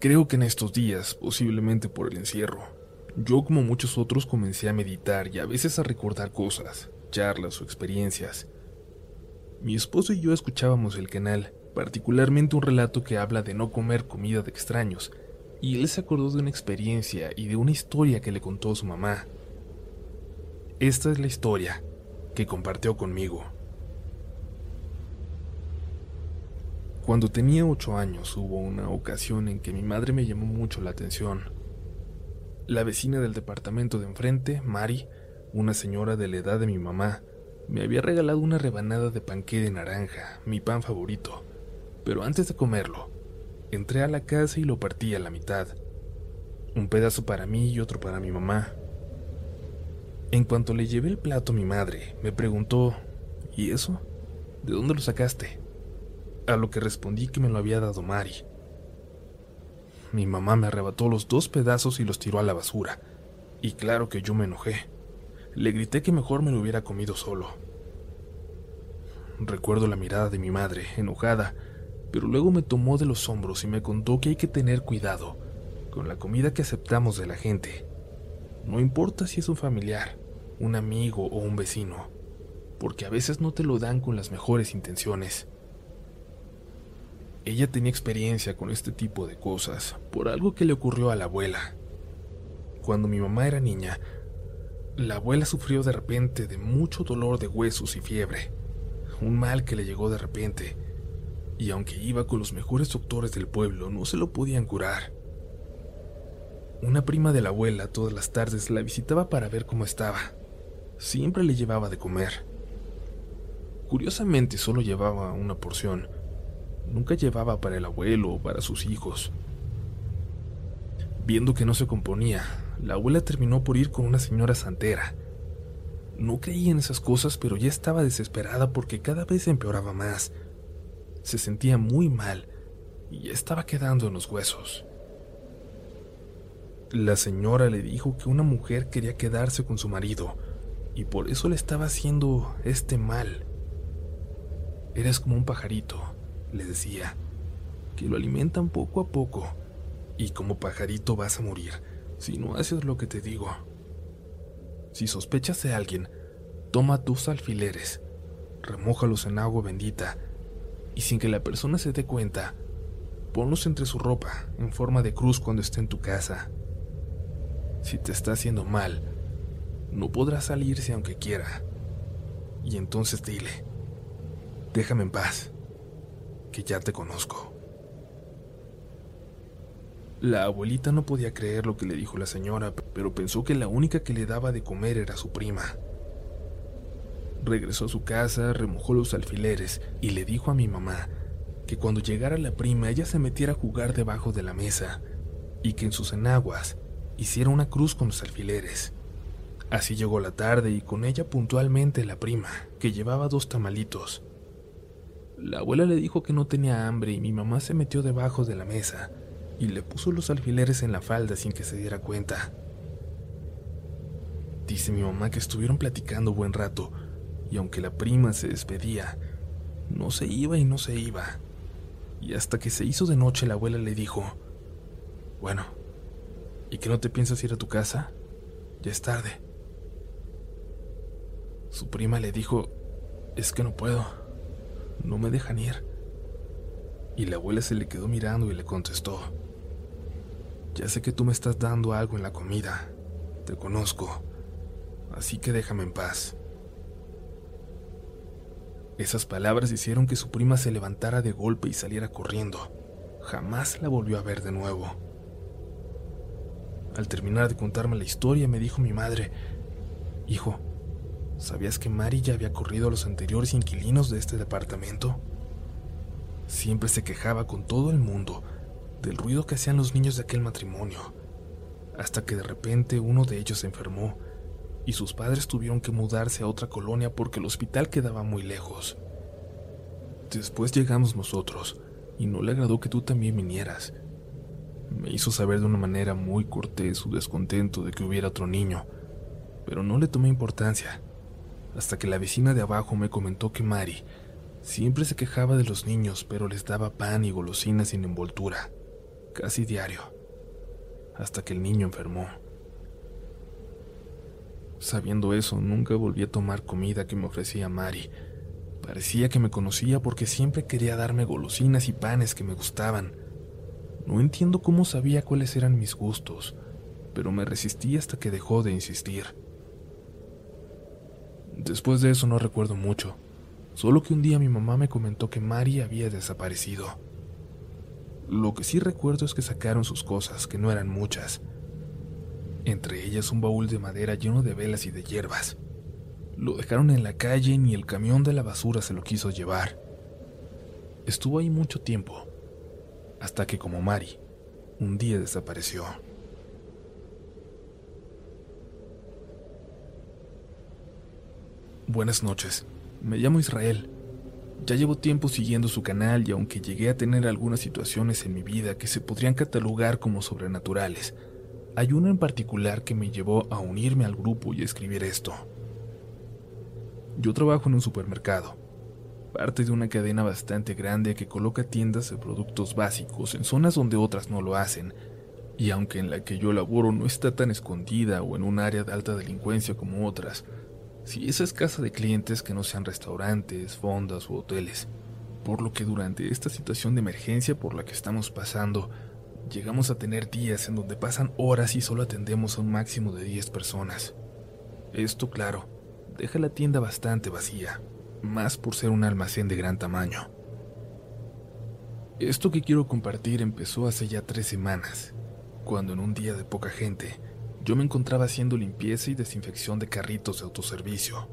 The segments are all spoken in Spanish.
Creo que en estos días, posiblemente por el encierro, yo como muchos otros comencé a meditar y a veces a recordar cosas, charlas o experiencias. Mi esposo y yo escuchábamos el canal, particularmente un relato que habla de no comer comida de extraños, y él se acordó de una experiencia y de una historia que le contó su mamá. Esta es la historia que compartió conmigo. Cuando tenía ocho años hubo una ocasión en que mi madre me llamó mucho la atención. La vecina del departamento de enfrente, Mari, una señora de la edad de mi mamá, me había regalado una rebanada de panqué de naranja, mi pan favorito. Pero antes de comerlo, entré a la casa y lo partí a la mitad. Un pedazo para mí y otro para mi mamá. En cuanto le llevé el plato a mi madre, me preguntó, ¿y eso? ¿De dónde lo sacaste? A lo que respondí que me lo había dado Mari. Mi mamá me arrebató los dos pedazos y los tiró a la basura, y claro que yo me enojé. Le grité que mejor me lo hubiera comido solo. Recuerdo la mirada de mi madre, enojada, pero luego me tomó de los hombros y me contó que hay que tener cuidado con la comida que aceptamos de la gente. No importa si es un familiar, un amigo o un vecino, porque a veces no te lo dan con las mejores intenciones. Ella tenía experiencia con este tipo de cosas por algo que le ocurrió a la abuela. Cuando mi mamá era niña, la abuela sufrió de repente de mucho dolor de huesos y fiebre, un mal que le llegó de repente, y aunque iba con los mejores doctores del pueblo, no se lo podían curar. Una prima de la abuela todas las tardes la visitaba para ver cómo estaba. Siempre le llevaba de comer. Curiosamente solo llevaba una porción, nunca llevaba para el abuelo o para sus hijos. Viendo que no se componía, la abuela terminó por ir con una señora santera. No creía en esas cosas, pero ya estaba desesperada porque cada vez empeoraba más. Se sentía muy mal y ya estaba quedando en los huesos. La señora le dijo que una mujer quería quedarse con su marido y por eso le estaba haciendo este mal. Eres como un pajarito le decía, que lo alimentan poco a poco, y como pajarito vas a morir si no haces lo que te digo. Si sospechas de alguien, toma tus alfileres, remójalos en agua bendita, y sin que la persona se dé cuenta, ponlos entre su ropa en forma de cruz cuando esté en tu casa. Si te está haciendo mal, no podrá salirse aunque quiera. Y entonces dile, déjame en paz que ya te conozco. La abuelita no podía creer lo que le dijo la señora, pero pensó que la única que le daba de comer era su prima. Regresó a su casa, remojó los alfileres y le dijo a mi mamá que cuando llegara la prima ella se metiera a jugar debajo de la mesa y que en sus enaguas hiciera una cruz con los alfileres. Así llegó la tarde y con ella puntualmente la prima, que llevaba dos tamalitos, la abuela le dijo que no tenía hambre y mi mamá se metió debajo de la mesa y le puso los alfileres en la falda sin que se diera cuenta. Dice mi mamá que estuvieron platicando buen rato y aunque la prima se despedía, no se iba y no se iba. Y hasta que se hizo de noche la abuela le dijo, bueno, ¿y que no te piensas ir a tu casa? Ya es tarde. Su prima le dijo, es que no puedo. No me dejan ir. Y la abuela se le quedó mirando y le contestó, Ya sé que tú me estás dando algo en la comida, te conozco, así que déjame en paz. Esas palabras hicieron que su prima se levantara de golpe y saliera corriendo. Jamás la volvió a ver de nuevo. Al terminar de contarme la historia, me dijo mi madre, Hijo, ¿Sabías que Mari ya había corrido a los anteriores inquilinos de este departamento? Siempre se quejaba con todo el mundo del ruido que hacían los niños de aquel matrimonio, hasta que de repente uno de ellos se enfermó y sus padres tuvieron que mudarse a otra colonia porque el hospital quedaba muy lejos. Después llegamos nosotros y no le agradó que tú también vinieras. Me hizo saber de una manera muy cortés su descontento de que hubiera otro niño, pero no le tomé importancia hasta que la vecina de abajo me comentó que Mari siempre se quejaba de los niños, pero les daba pan y golosinas sin envoltura, casi diario, hasta que el niño enfermó. Sabiendo eso, nunca volví a tomar comida que me ofrecía Mari. Parecía que me conocía porque siempre quería darme golosinas y panes que me gustaban. No entiendo cómo sabía cuáles eran mis gustos, pero me resistí hasta que dejó de insistir. Después de eso no recuerdo mucho, solo que un día mi mamá me comentó que Mari había desaparecido. Lo que sí recuerdo es que sacaron sus cosas, que no eran muchas, entre ellas un baúl de madera lleno de velas y de hierbas. Lo dejaron en la calle y ni el camión de la basura se lo quiso llevar. Estuvo ahí mucho tiempo, hasta que como Mari, un día desapareció. Buenas noches, me llamo Israel. Ya llevo tiempo siguiendo su canal y aunque llegué a tener algunas situaciones en mi vida que se podrían catalogar como sobrenaturales, hay uno en particular que me llevó a unirme al grupo y escribir esto. Yo trabajo en un supermercado, parte de una cadena bastante grande que coloca tiendas de productos básicos en zonas donde otras no lo hacen, y aunque en la que yo laboro no está tan escondida o en un área de alta delincuencia como otras, sí es escasa de clientes que no sean restaurantes, fondas u hoteles, por lo que durante esta situación de emergencia por la que estamos pasando, Llegamos a tener días en donde pasan horas y solo atendemos a un máximo de 10 personas. Esto, claro, deja la tienda bastante vacía, más por ser un almacén de gran tamaño. Esto que quiero compartir empezó hace ya tres semanas, cuando en un día de poca gente, yo me encontraba haciendo limpieza y desinfección de carritos de autoservicio.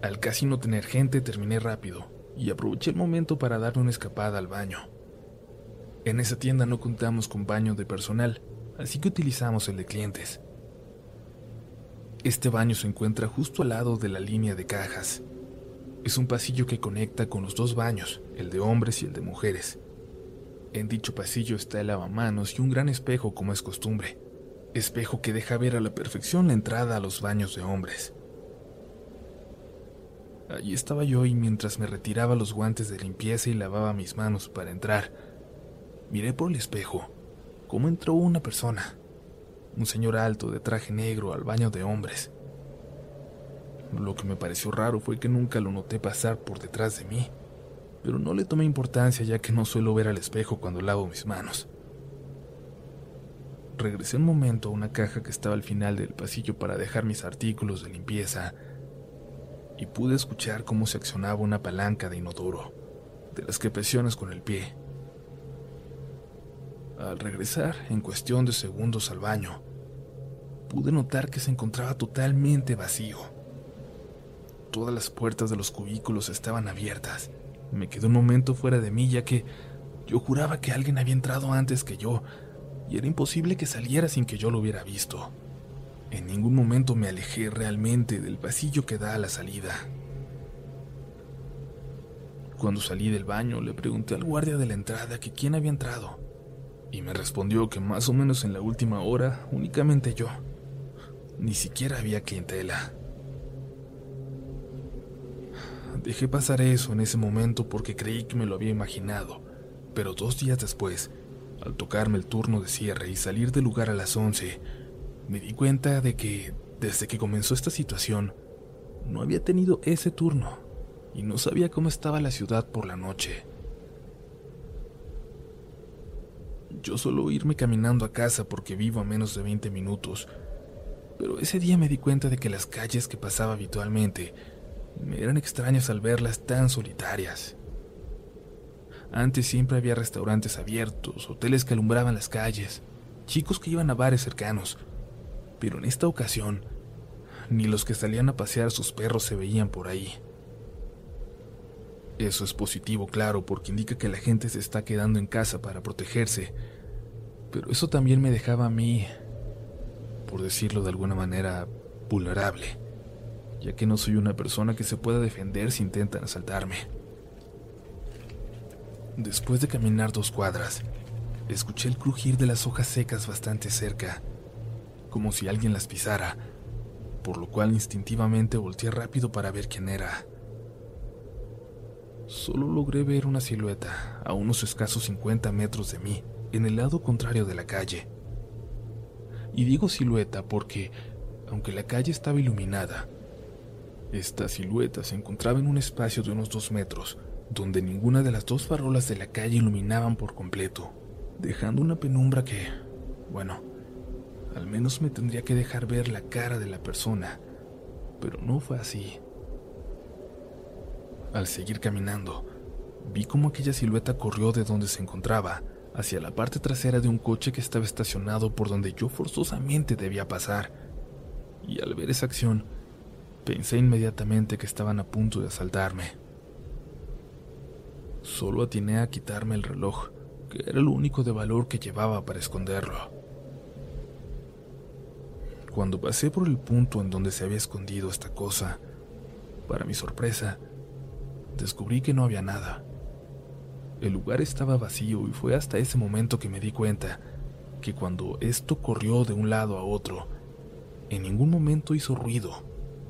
Al casi no tener gente terminé rápido y aproveché el momento para darme una escapada al baño. En esa tienda no contamos con baño de personal, así que utilizamos el de clientes. Este baño se encuentra justo al lado de la línea de cajas. Es un pasillo que conecta con los dos baños, el de hombres y el de mujeres. En dicho pasillo está el lavamanos y un gran espejo como es costumbre, espejo que deja ver a la perfección la entrada a los baños de hombres. Allí estaba yo y mientras me retiraba los guantes de limpieza y lavaba mis manos para entrar, Miré por el espejo cómo entró una persona, un señor alto de traje negro al baño de hombres. Lo que me pareció raro fue que nunca lo noté pasar por detrás de mí, pero no le tomé importancia ya que no suelo ver al espejo cuando lavo mis manos. Regresé un momento a una caja que estaba al final del pasillo para dejar mis artículos de limpieza y pude escuchar cómo se accionaba una palanca de inodoro, de las que presionas con el pie. Al regresar, en cuestión de segundos al baño, pude notar que se encontraba totalmente vacío. Todas las puertas de los cubículos estaban abiertas. Me quedé un momento fuera de mí ya que yo juraba que alguien había entrado antes que yo y era imposible que saliera sin que yo lo hubiera visto. En ningún momento me alejé realmente del pasillo que da a la salida. Cuando salí del baño le pregunté al guardia de la entrada que quién había entrado y me respondió que más o menos en la última hora únicamente yo. Ni siquiera había clientela. Dejé pasar eso en ese momento porque creí que me lo había imaginado, pero dos días después, al tocarme el turno de cierre y salir del lugar a las 11, me di cuenta de que, desde que comenzó esta situación, no había tenido ese turno y no sabía cómo estaba la ciudad por la noche. Yo suelo irme caminando a casa porque vivo a menos de 20 minutos, pero ese día me di cuenta de que las calles que pasaba habitualmente me eran extrañas al verlas tan solitarias. Antes siempre había restaurantes abiertos, hoteles que alumbraban las calles, chicos que iban a bares cercanos, pero en esta ocasión ni los que salían a pasear sus perros se veían por ahí. Eso es positivo, claro, porque indica que la gente se está quedando en casa para protegerse pero eso también me dejaba a mí, por decirlo de alguna manera, vulnerable, ya que no soy una persona que se pueda defender si intentan asaltarme. Después de caminar dos cuadras, escuché el crujir de las hojas secas bastante cerca, como si alguien las pisara, por lo cual instintivamente volteé rápido para ver quién era. Solo logré ver una silueta a unos escasos 50 metros de mí, en el lado contrario de la calle. Y digo silueta porque, aunque la calle estaba iluminada, esta silueta se encontraba en un espacio de unos dos metros, donde ninguna de las dos farolas de la calle iluminaban por completo, dejando una penumbra que, bueno, al menos me tendría que dejar ver la cara de la persona, pero no fue así. Al seguir caminando, vi cómo aquella silueta corrió de donde se encontraba hacia la parte trasera de un coche que estaba estacionado por donde yo forzosamente debía pasar. Y al ver esa acción, pensé inmediatamente que estaban a punto de asaltarme. Solo atiné a quitarme el reloj, que era lo único de valor que llevaba para esconderlo. Cuando pasé por el punto en donde se había escondido esta cosa, para mi sorpresa, descubrí que no había nada. El lugar estaba vacío y fue hasta ese momento que me di cuenta que cuando esto corrió de un lado a otro, en ningún momento hizo ruido,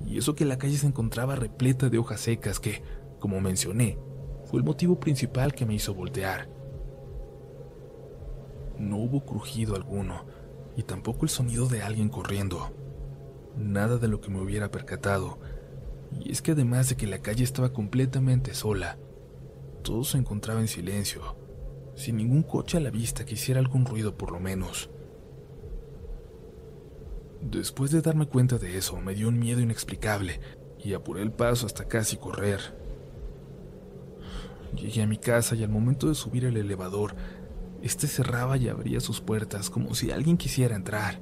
y eso que la calle se encontraba repleta de hojas secas que, como mencioné, fue el motivo principal que me hizo voltear. No hubo crujido alguno, y tampoco el sonido de alguien corriendo. Nada de lo que me hubiera percatado, y es que además de que la calle estaba completamente sola, todo se encontraba en silencio, sin ningún coche a la vista que hiciera algún ruido por lo menos. Después de darme cuenta de eso, me dio un miedo inexplicable y apuré el paso hasta casi correr. Llegué a mi casa y al momento de subir el elevador, este cerraba y abría sus puertas como si alguien quisiera entrar,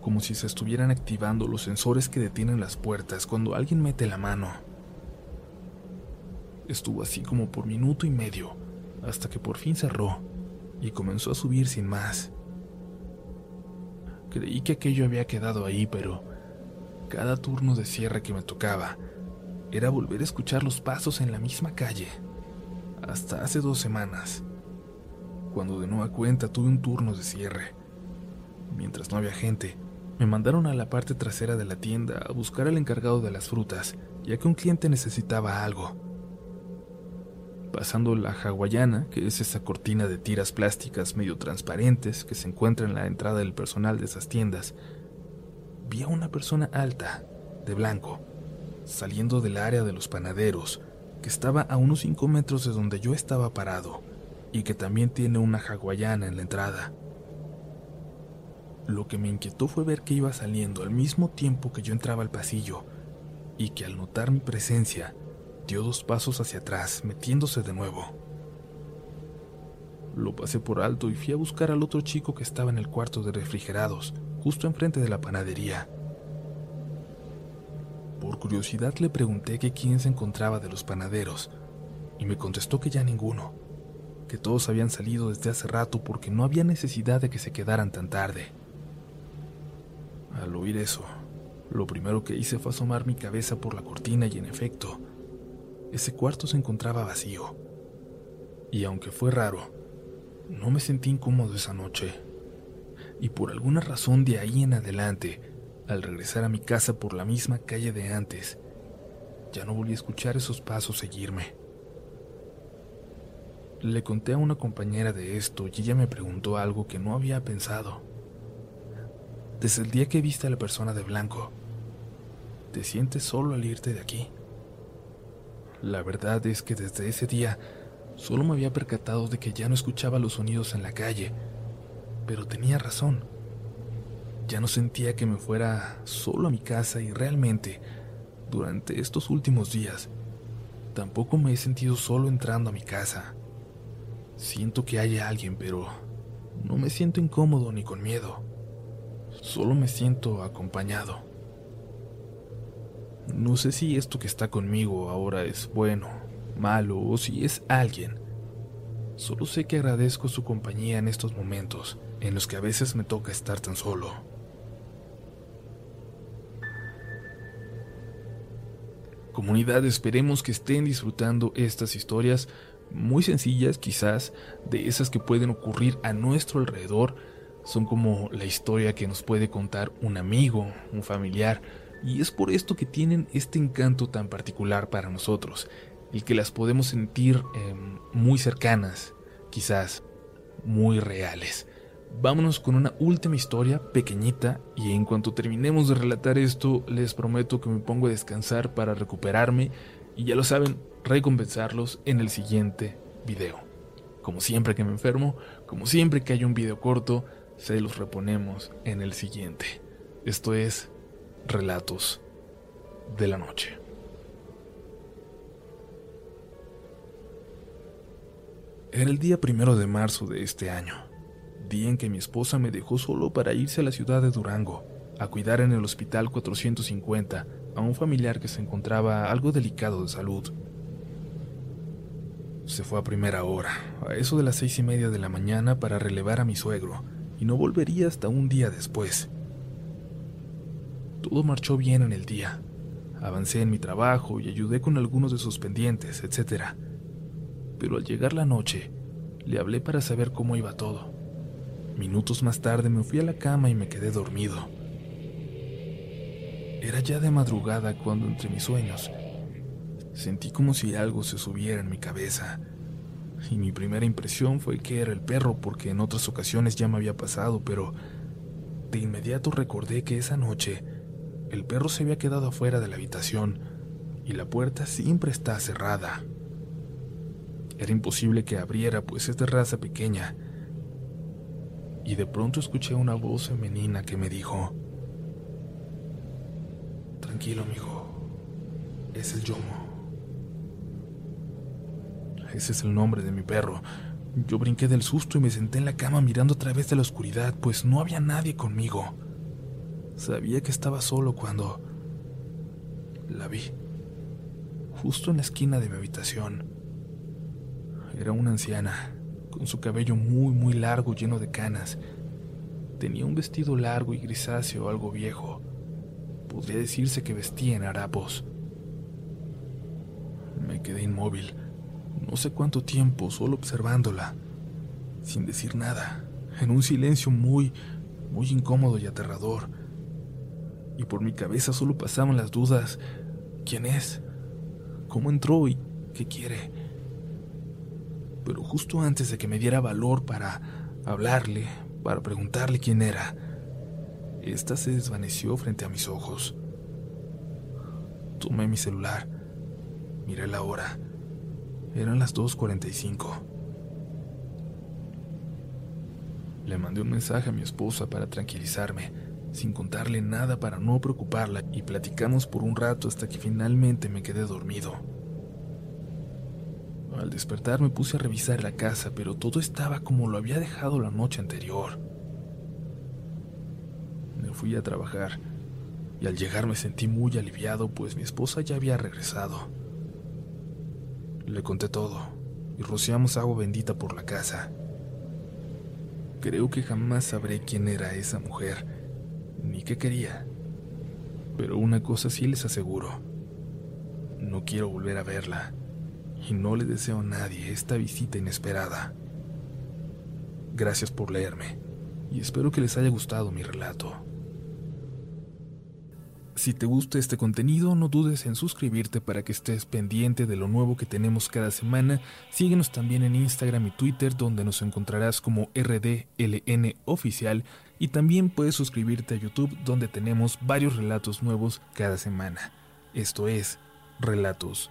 como si se estuvieran activando los sensores que detienen las puertas cuando alguien mete la mano. Estuvo así como por minuto y medio, hasta que por fin cerró y comenzó a subir sin más. Creí que aquello había quedado ahí, pero cada turno de cierre que me tocaba era volver a escuchar los pasos en la misma calle. Hasta hace dos semanas, cuando de nueva cuenta tuve un turno de cierre. Mientras no había gente, me mandaron a la parte trasera de la tienda a buscar al encargado de las frutas, ya que un cliente necesitaba algo pasando la hawaiana, que es esa cortina de tiras plásticas medio transparentes que se encuentra en la entrada del personal de esas tiendas, vi a una persona alta, de blanco, saliendo del área de los panaderos, que estaba a unos 5 metros de donde yo estaba parado, y que también tiene una hawaiana en la entrada. Lo que me inquietó fue ver que iba saliendo al mismo tiempo que yo entraba al pasillo, y que al notar mi presencia, dio dos pasos hacia atrás, metiéndose de nuevo. Lo pasé por alto y fui a buscar al otro chico que estaba en el cuarto de refrigerados, justo enfrente de la panadería. Por curiosidad le pregunté que quién se encontraba de los panaderos, y me contestó que ya ninguno, que todos habían salido desde hace rato porque no había necesidad de que se quedaran tan tarde. Al oír eso, lo primero que hice fue asomar mi cabeza por la cortina y en efecto, ese cuarto se encontraba vacío. Y aunque fue raro, no me sentí incómodo esa noche. Y por alguna razón de ahí en adelante, al regresar a mi casa por la misma calle de antes, ya no volví a escuchar esos pasos seguirme. Le conté a una compañera de esto y ella me preguntó algo que no había pensado. Desde el día que viste a la persona de blanco, ¿te sientes solo al irte de aquí? La verdad es que desde ese día solo me había percatado de que ya no escuchaba los sonidos en la calle, pero tenía razón. Ya no sentía que me fuera solo a mi casa y realmente, durante estos últimos días, tampoco me he sentido solo entrando a mi casa. Siento que hay alguien, pero no me siento incómodo ni con miedo. Solo me siento acompañado. No sé si esto que está conmigo ahora es bueno, malo o si es alguien. Solo sé que agradezco su compañía en estos momentos en los que a veces me toca estar tan solo. Comunidad, esperemos que estén disfrutando estas historias muy sencillas quizás, de esas que pueden ocurrir a nuestro alrededor. Son como la historia que nos puede contar un amigo, un familiar, y es por esto que tienen este encanto tan particular para nosotros. el que las podemos sentir em, muy cercanas, quizás muy reales. Vámonos con una última historia pequeñita y en cuanto terminemos de relatar esto les prometo que me pongo a descansar para recuperarme y ya lo saben, recompensarlos en el siguiente video. Como siempre que me enfermo, como siempre que hay un video corto, se los reponemos en el siguiente. Esto es Relatos de la Noche. Era el día primero de marzo de este año, día en que mi esposa me dejó solo para irse a la ciudad de Durango, a cuidar en el hospital 450 a un familiar que se encontraba algo delicado de salud. Se fue a primera hora, a eso de las seis y media de la mañana, para relevar a mi suegro, y no volvería hasta un día después. Todo marchó bien en el día. Avancé en mi trabajo y ayudé con algunos de sus pendientes, etc pero al llegar la noche, le hablé para saber cómo iba todo. Minutos más tarde me fui a la cama y me quedé dormido. Era ya de madrugada cuando entre mis sueños sentí como si algo se subiera en mi cabeza. Y mi primera impresión fue que era el perro porque en otras ocasiones ya me había pasado, pero de inmediato recordé que esa noche el perro se había quedado afuera de la habitación y la puerta siempre está cerrada. Era imposible que abriera, pues es de raza pequeña. Y de pronto escuché una voz femenina que me dijo, Tranquilo, amigo, es el Yomo. Ese es el nombre de mi perro. Yo brinqué del susto y me senté en la cama mirando a través de la oscuridad, pues no había nadie conmigo. Sabía que estaba solo cuando la vi, justo en la esquina de mi habitación. Era una anciana, con su cabello muy, muy largo lleno de canas. Tenía un vestido largo y grisáceo, algo viejo. Podría decirse que vestía en harapos. Me quedé inmóvil, no sé cuánto tiempo, solo observándola, sin decir nada, en un silencio muy, muy incómodo y aterrador. Y por mi cabeza solo pasaban las dudas, ¿quién es? ¿Cómo entró y qué quiere? Pero justo antes de que me diera valor para hablarle, para preguntarle quién era, esta se desvaneció frente a mis ojos. Tomé mi celular, miré la hora. Eran las 2.45. Le mandé un mensaje a mi esposa para tranquilizarme, sin contarle nada para no preocuparla, y platicamos por un rato hasta que finalmente me quedé dormido. Al despertar me puse a revisar la casa, pero todo estaba como lo había dejado la noche anterior. Me fui a trabajar y al llegar me sentí muy aliviado, pues mi esposa ya había regresado. Le conté todo y rociamos agua bendita por la casa. Creo que jamás sabré quién era esa mujer, ni qué quería. Pero una cosa sí les aseguro. No quiero volver a verla y no le deseo a nadie esta visita inesperada. Gracias por leerme y espero que les haya gustado mi relato. Si te gusta este contenido, no dudes en suscribirte para que estés pendiente de lo nuevo que tenemos cada semana. Síguenos también en Instagram y Twitter, donde nos encontrarás como RDLN Oficial. Y también puedes suscribirte a YouTube, donde tenemos varios relatos nuevos cada semana. Esto es Relatos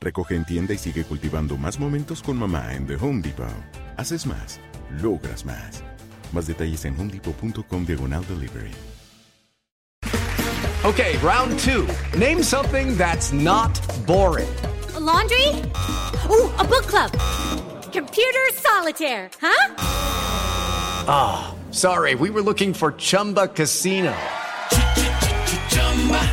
Recoge en tienda y sigue cultivando más momentos con mamá en The Home Depot. Haces más, logras más. Más detalles en homedepot.com diagonal delivery. Okay, round two. Name something that's not boring. A laundry? Ooh, a book club. Computer solitaire, huh? Ah, oh, sorry, we were looking for Chumba Casino.